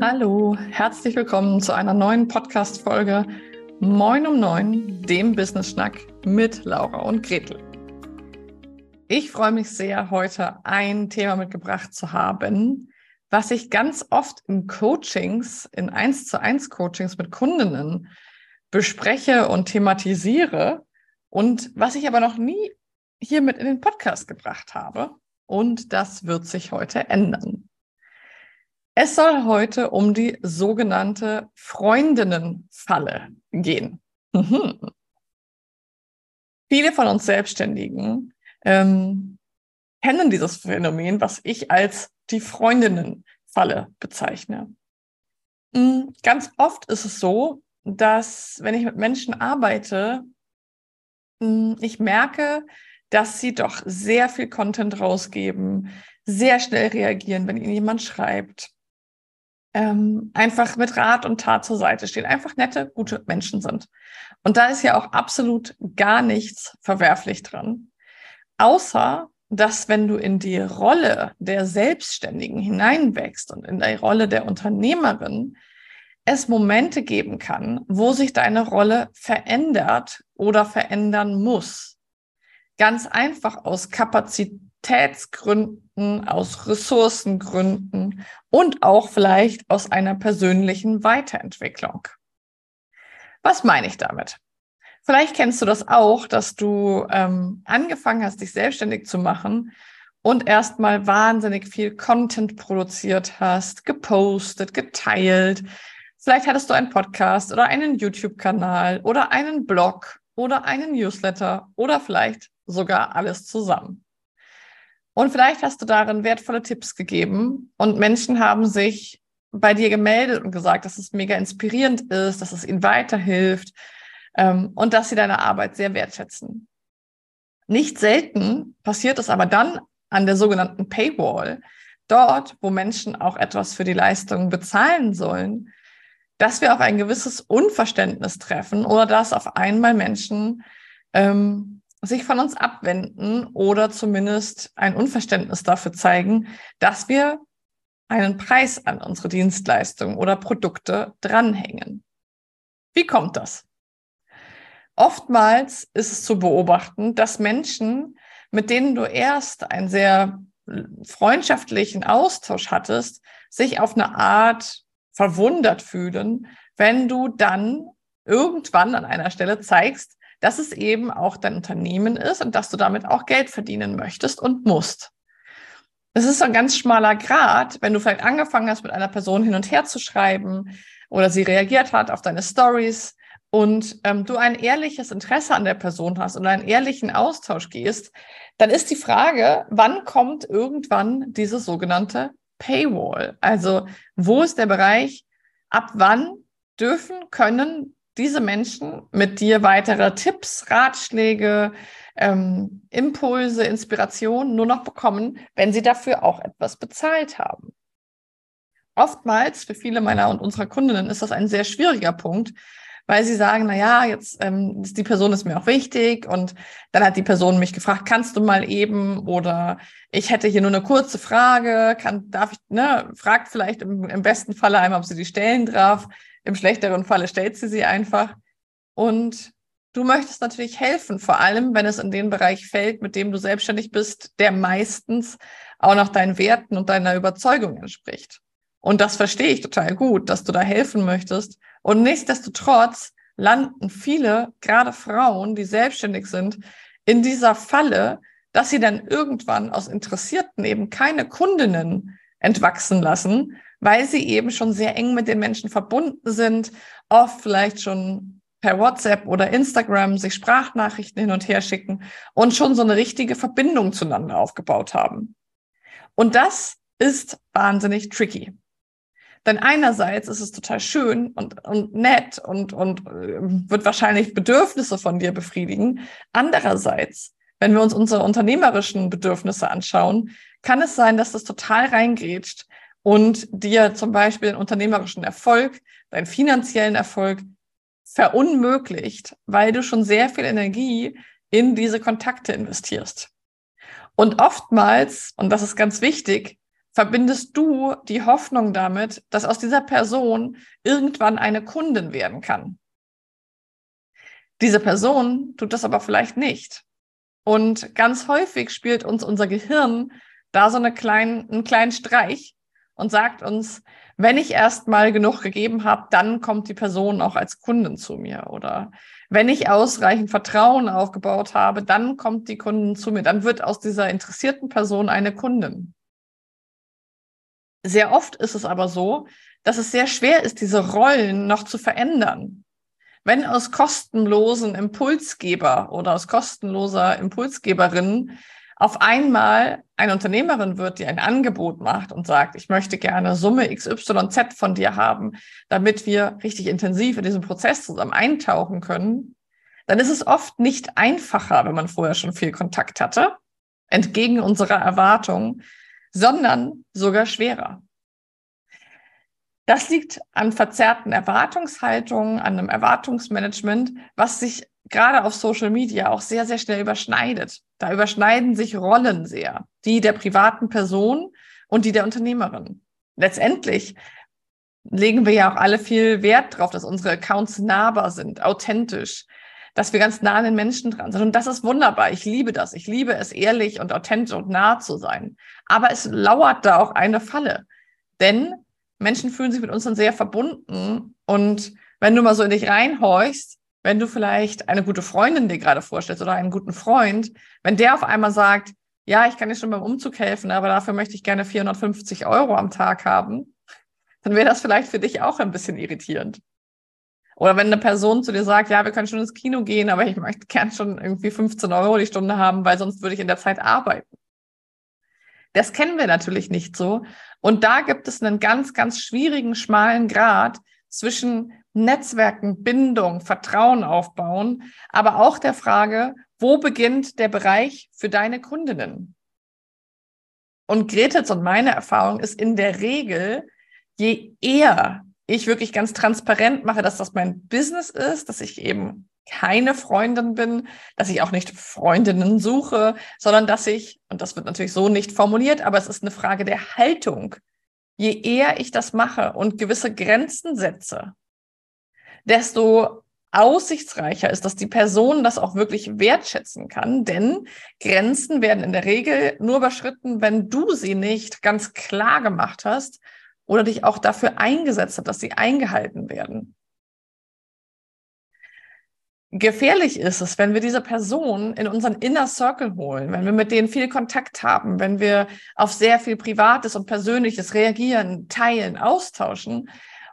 Hallo, herzlich willkommen zu einer neuen Podcast-Folge Moin um Neun, dem Business-Schnack mit Laura und Gretel. Ich freue mich sehr, heute ein Thema mitgebracht zu haben, was ich ganz oft in Coachings, in 1 zu 1 Coachings mit Kundinnen bespreche und thematisiere und was ich aber noch nie hier mit in den Podcast gebracht habe. Und das wird sich heute ändern. Es soll heute um die sogenannte Freundinnenfalle gehen. Mhm. Viele von uns Selbstständigen ähm, kennen dieses Phänomen, was ich als die Freundinnenfalle bezeichne. Mhm. Ganz oft ist es so, dass wenn ich mit Menschen arbeite, mhm, ich merke, dass sie doch sehr viel Content rausgeben, sehr schnell reagieren, wenn ihnen jemand schreibt, ähm, einfach mit Rat und Tat zur Seite stehen, einfach nette, gute Menschen sind. Und da ist ja auch absolut gar nichts verwerflich dran. Außer, dass wenn du in die Rolle der Selbstständigen hineinwächst und in die Rolle der Unternehmerin, es Momente geben kann, wo sich deine Rolle verändert oder verändern muss. Ganz einfach aus Kapazitätsgründen, aus Ressourcengründen und auch vielleicht aus einer persönlichen Weiterentwicklung. Was meine ich damit? Vielleicht kennst du das auch, dass du ähm, angefangen hast, dich selbstständig zu machen und erstmal wahnsinnig viel Content produziert hast, gepostet, geteilt. Vielleicht hattest du einen Podcast oder einen YouTube-Kanal oder einen Blog oder einen Newsletter oder vielleicht sogar alles zusammen. Und vielleicht hast du darin wertvolle Tipps gegeben und Menschen haben sich bei dir gemeldet und gesagt, dass es mega inspirierend ist, dass es ihnen weiterhilft, ähm, und dass sie deine Arbeit sehr wertschätzen. Nicht selten passiert es aber dann an der sogenannten Paywall, dort, wo Menschen auch etwas für die Leistung bezahlen sollen, dass wir auf ein gewisses Unverständnis treffen oder dass auf einmal Menschen ähm, sich von uns abwenden oder zumindest ein Unverständnis dafür zeigen, dass wir einen Preis an unsere Dienstleistungen oder Produkte dranhängen. Wie kommt das? Oftmals ist es zu beobachten, dass Menschen, mit denen du erst einen sehr freundschaftlichen Austausch hattest, sich auf eine Art verwundert fühlen, wenn du dann irgendwann an einer Stelle zeigst, dass es eben auch dein Unternehmen ist und dass du damit auch Geld verdienen möchtest und musst. Es ist so ein ganz schmaler Grad, wenn du vielleicht angefangen hast, mit einer Person hin und her zu schreiben oder sie reagiert hat auf deine Stories und ähm, du ein ehrliches Interesse an der Person hast und einen ehrlichen Austausch gehst, dann ist die Frage, wann kommt irgendwann diese sogenannte Paywall? Also wo ist der Bereich, ab wann dürfen, können diese Menschen mit dir weitere Tipps, Ratschläge, ähm, Impulse, Inspirationen nur noch bekommen, wenn sie dafür auch etwas bezahlt haben? Oftmals für viele meiner und unserer Kundinnen ist das ein sehr schwieriger Punkt, weil sie sagen, na ja, jetzt ähm, die Person ist mir auch wichtig und dann hat die Person mich gefragt, kannst du mal eben oder ich hätte hier nur eine kurze Frage, kann darf ich ne, fragt vielleicht im, im besten Falle einmal, ob sie die stellen darf, im schlechteren Falle stellt sie sie einfach und du möchtest natürlich helfen, vor allem wenn es in den Bereich fällt, mit dem du selbstständig bist, der meistens auch noch deinen Werten und deiner Überzeugung entspricht. Und das verstehe ich total gut, dass du da helfen möchtest. Und nichtsdestotrotz landen viele, gerade Frauen, die selbstständig sind, in dieser Falle, dass sie dann irgendwann aus Interessierten eben keine Kundinnen entwachsen lassen, weil sie eben schon sehr eng mit den Menschen verbunden sind, oft vielleicht schon per WhatsApp oder Instagram sich Sprachnachrichten hin und her schicken und schon so eine richtige Verbindung zueinander aufgebaut haben. Und das ist wahnsinnig tricky. Denn einerseits ist es total schön und, und nett und, und äh, wird wahrscheinlich Bedürfnisse von dir befriedigen. Andererseits, wenn wir uns unsere unternehmerischen Bedürfnisse anschauen, kann es sein, dass das total reingrätscht und dir zum Beispiel den unternehmerischen Erfolg, deinen finanziellen Erfolg verunmöglicht, weil du schon sehr viel Energie in diese Kontakte investierst. Und oftmals, und das ist ganz wichtig, verbindest du die Hoffnung damit, dass aus dieser Person irgendwann eine Kundin werden kann. Diese Person tut das aber vielleicht nicht. Und ganz häufig spielt uns unser Gehirn da so eine kleinen, einen kleinen Streich und sagt uns, wenn ich erst mal genug gegeben habe, dann kommt die Person auch als Kundin zu mir. Oder wenn ich ausreichend Vertrauen aufgebaut habe, dann kommt die Kundin zu mir. Dann wird aus dieser interessierten Person eine Kundin. Sehr oft ist es aber so, dass es sehr schwer ist, diese Rollen noch zu verändern. Wenn aus kostenlosen Impulsgeber oder aus kostenloser Impulsgeberin auf einmal eine Unternehmerin wird, die ein Angebot macht und sagt, ich möchte gerne Summe XYZ von dir haben, damit wir richtig intensiv in diesen Prozess zusammen eintauchen können, dann ist es oft nicht einfacher, wenn man vorher schon viel Kontakt hatte, entgegen unserer Erwartungen, sondern sogar schwerer. Das liegt an verzerrten Erwartungshaltungen, an einem Erwartungsmanagement, was sich gerade auf Social Media auch sehr, sehr schnell überschneidet. Da überschneiden sich Rollen sehr, die der privaten Person und die der Unternehmerin. Letztendlich legen wir ja auch alle viel Wert darauf, dass unsere Accounts nahbar sind, authentisch, dass wir ganz nah an den Menschen dran sind. Und das ist wunderbar. Ich liebe das. Ich liebe es, ehrlich und authentisch und nah zu sein. Aber es lauert da auch eine Falle. Denn Menschen fühlen sich mit uns dann sehr verbunden. Und wenn du mal so in dich reinhorchst, wenn du vielleicht eine gute Freundin dir gerade vorstellst oder einen guten Freund, wenn der auf einmal sagt, ja, ich kann dir schon beim Umzug helfen, aber dafür möchte ich gerne 450 Euro am Tag haben, dann wäre das vielleicht für dich auch ein bisschen irritierend. Oder wenn eine Person zu dir sagt, ja, wir können schon ins Kino gehen, aber ich möchte gern schon irgendwie 15 Euro die Stunde haben, weil sonst würde ich in der Zeit arbeiten. Das kennen wir natürlich nicht so. Und da gibt es einen ganz, ganz schwierigen, schmalen Grad zwischen Netzwerken, Bindung, Vertrauen aufbauen, aber auch der Frage, wo beginnt der Bereich für deine Kundinnen? Und Gretels und meine Erfahrung ist in der Regel, je eher ich wirklich ganz transparent mache, dass das mein Business ist, dass ich eben keine Freundin bin, dass ich auch nicht Freundinnen suche, sondern dass ich, und das wird natürlich so nicht formuliert, aber es ist eine Frage der Haltung. Je eher ich das mache und gewisse Grenzen setze, desto aussichtsreicher ist, dass die Person das auch wirklich wertschätzen kann. Denn Grenzen werden in der Regel nur überschritten, wenn du sie nicht ganz klar gemacht hast oder dich auch dafür eingesetzt hast, dass sie eingehalten werden. Gefährlich ist es, wenn wir diese Person in unseren Inner Circle holen, wenn wir mit denen viel Kontakt haben, wenn wir auf sehr viel Privates und Persönliches reagieren, teilen, austauschen,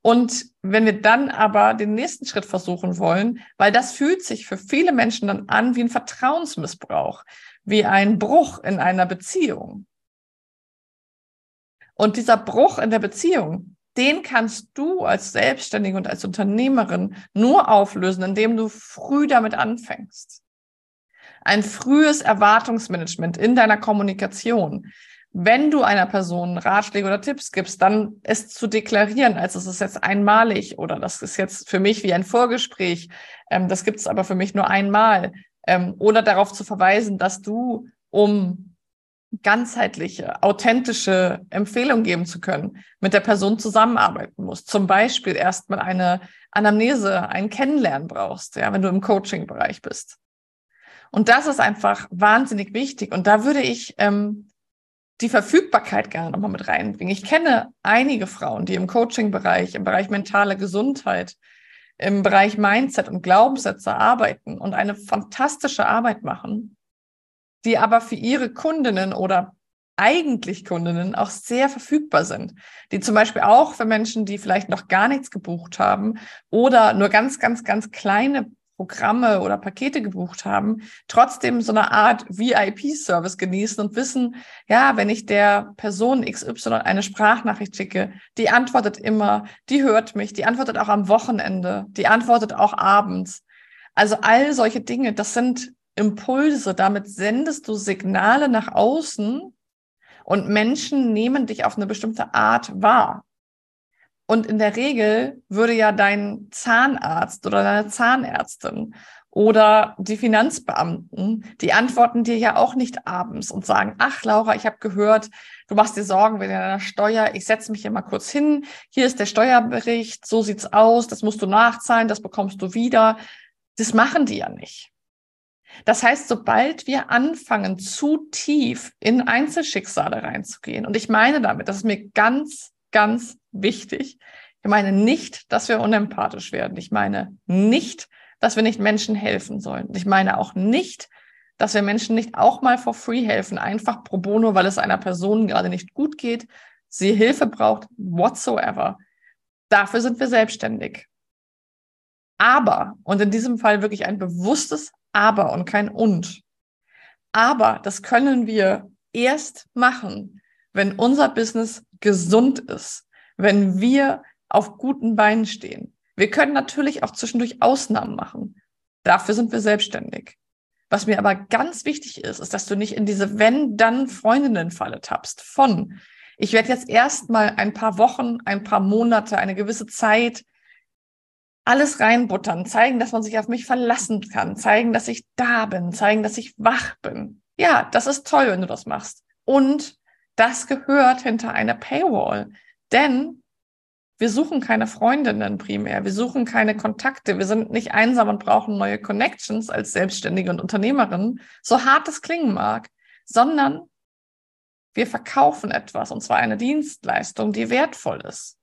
und wenn wir dann aber den nächsten Schritt versuchen wollen, weil das fühlt sich für viele Menschen dann an wie ein Vertrauensmissbrauch, wie ein Bruch in einer Beziehung. Und dieser Bruch in der Beziehung, den kannst du als Selbstständige und als Unternehmerin nur auflösen, indem du früh damit anfängst. Ein frühes Erwartungsmanagement in deiner Kommunikation, wenn du einer Person Ratschläge oder Tipps gibst, dann es zu deklarieren, als es ist jetzt einmalig oder das ist jetzt für mich wie ein Vorgespräch, ähm, das gibt es aber für mich nur einmal. Ähm, oder darauf zu verweisen, dass du, um ganzheitliche, authentische Empfehlungen geben zu können, mit der Person zusammenarbeiten musst. Zum Beispiel erstmal eine Anamnese, ein Kennenlernen brauchst, ja, wenn du im Coaching-Bereich bist. Und das ist einfach wahnsinnig wichtig. Und da würde ich ähm, die Verfügbarkeit gerne nochmal mit reinbringen. Ich kenne einige Frauen, die im Coaching-Bereich, im Bereich mentale Gesundheit, im Bereich Mindset und Glaubenssätze arbeiten und eine fantastische Arbeit machen, die aber für ihre Kundinnen oder eigentlich Kundinnen auch sehr verfügbar sind, die zum Beispiel auch für Menschen, die vielleicht noch gar nichts gebucht haben oder nur ganz, ganz, ganz kleine Programme oder Pakete gebucht haben, trotzdem so eine Art VIP-Service genießen und wissen, ja, wenn ich der Person XY eine Sprachnachricht schicke, die antwortet immer, die hört mich, die antwortet auch am Wochenende, die antwortet auch abends. Also all solche Dinge, das sind Impulse, damit sendest du Signale nach außen und Menschen nehmen dich auf eine bestimmte Art wahr. Und in der Regel würde ja dein Zahnarzt oder deine Zahnärztin Oder die Finanzbeamten, die antworten dir ja auch nicht abends und sagen, ach Laura, ich habe gehört, du machst dir Sorgen wegen deiner Steuer, ich setze mich hier mal kurz hin, hier ist der Steuerbericht, so sieht's aus, das musst du nachzahlen, das bekommst du wieder. Das machen die ja nicht. Das heißt, sobald wir anfangen, zu tief in Einzelschicksale reinzugehen, und ich meine damit, das ist mir ganz, ganz wichtig, ich meine nicht, dass wir unempathisch werden. Ich meine nicht, dass wir nicht Menschen helfen sollen. Ich meine auch nicht, dass wir Menschen nicht auch mal for free helfen, einfach pro bono, weil es einer Person gerade nicht gut geht, sie Hilfe braucht, whatsoever. Dafür sind wir selbstständig. Aber, und in diesem Fall wirklich ein bewusstes Aber und kein Und. Aber das können wir erst machen, wenn unser Business gesund ist, wenn wir auf guten Beinen stehen, wir können natürlich auch zwischendurch Ausnahmen machen. Dafür sind wir selbstständig. Was mir aber ganz wichtig ist, ist, dass du nicht in diese Wenn-Dann-Freundinnen-Falle tappst. Von, ich werde jetzt erstmal ein paar Wochen, ein paar Monate, eine gewisse Zeit alles reinbuttern, zeigen, dass man sich auf mich verlassen kann, zeigen, dass ich da bin, zeigen, dass ich wach bin. Ja, das ist toll, wenn du das machst. Und das gehört hinter einer Paywall. Denn wir suchen keine Freundinnen primär, wir suchen keine Kontakte, wir sind nicht einsam und brauchen neue Connections als Selbstständige und Unternehmerin, so hart es klingen mag, sondern wir verkaufen etwas, und zwar eine Dienstleistung, die wertvoll ist.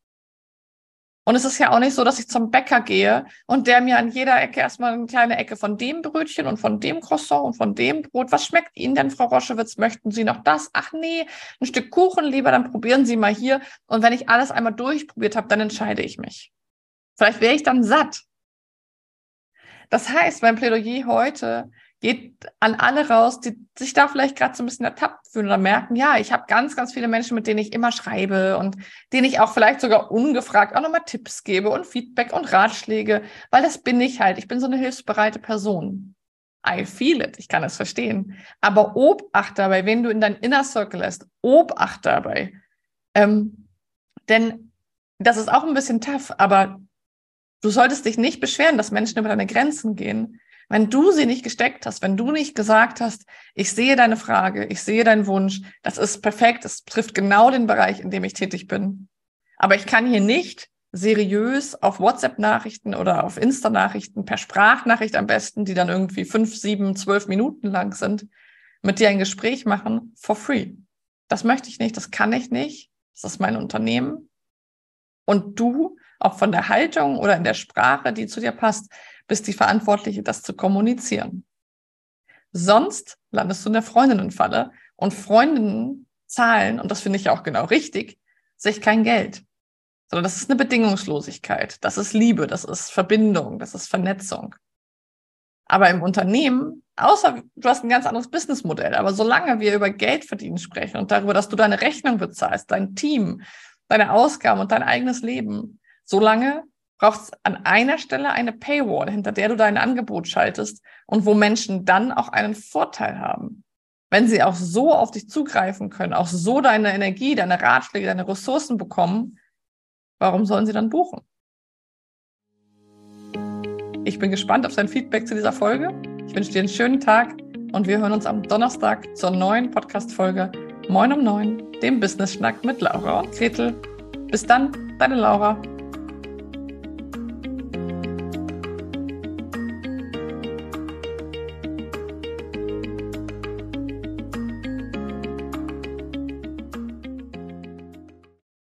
Und es ist ja auch nicht so, dass ich zum Bäcker gehe und der mir an jeder Ecke erstmal eine kleine Ecke von dem Brötchen und von dem Croissant und von dem Brot. Was schmeckt Ihnen denn, Frau Roschewitz? Möchten Sie noch das? Ach nee, ein Stück Kuchen lieber, dann probieren Sie mal hier. Und wenn ich alles einmal durchprobiert habe, dann entscheide ich mich. Vielleicht wäre ich dann satt. Das heißt, mein Plädoyer heute geht an alle raus, die sich da vielleicht gerade so ein bisschen ertappt fühlen oder merken, ja, ich habe ganz, ganz viele Menschen, mit denen ich immer schreibe und denen ich auch vielleicht sogar ungefragt auch nochmal Tipps gebe und Feedback und Ratschläge, weil das bin ich halt. Ich bin so eine hilfsbereite Person. I feel it, ich kann es verstehen. Aber Obacht dabei, wenn du in dein Inner Circle lässt, Obacht dabei. Ähm, denn das ist auch ein bisschen tough, aber du solltest dich nicht beschweren, dass Menschen über deine Grenzen gehen, wenn du sie nicht gesteckt hast, wenn du nicht gesagt hast, ich sehe deine Frage, ich sehe deinen Wunsch, das ist perfekt, es trifft genau den Bereich, in dem ich tätig bin. Aber ich kann hier nicht seriös auf WhatsApp-Nachrichten oder auf Insta-Nachrichten per Sprachnachricht am besten, die dann irgendwie fünf, sieben, zwölf Minuten lang sind, mit dir ein Gespräch machen for free. Das möchte ich nicht, das kann ich nicht. Das ist mein Unternehmen. Und du, auch von der Haltung oder in der Sprache, die zu dir passt, bist die Verantwortliche, das zu kommunizieren. Sonst landest du in der Freundinnenfalle und Freundinnen zahlen, und das finde ich auch genau richtig, sich kein Geld. Sondern das ist eine Bedingungslosigkeit. Das ist Liebe, das ist Verbindung, das ist Vernetzung. Aber im Unternehmen, außer du hast ein ganz anderes Businessmodell, aber solange wir über Geld verdienen sprechen und darüber, dass du deine Rechnung bezahlst, dein Team, deine Ausgaben und dein eigenes Leben, solange braucht es an einer Stelle eine Paywall, hinter der du dein Angebot schaltest und wo Menschen dann auch einen Vorteil haben. Wenn sie auch so auf dich zugreifen können, auch so deine Energie, deine Ratschläge, deine Ressourcen bekommen, warum sollen sie dann buchen? Ich bin gespannt auf dein Feedback zu dieser Folge. Ich wünsche dir einen schönen Tag und wir hören uns am Donnerstag zur neuen Podcast-Folge Moin um Neun, dem Business-Schnack mit Laura und Gretel. Bis dann, deine Laura.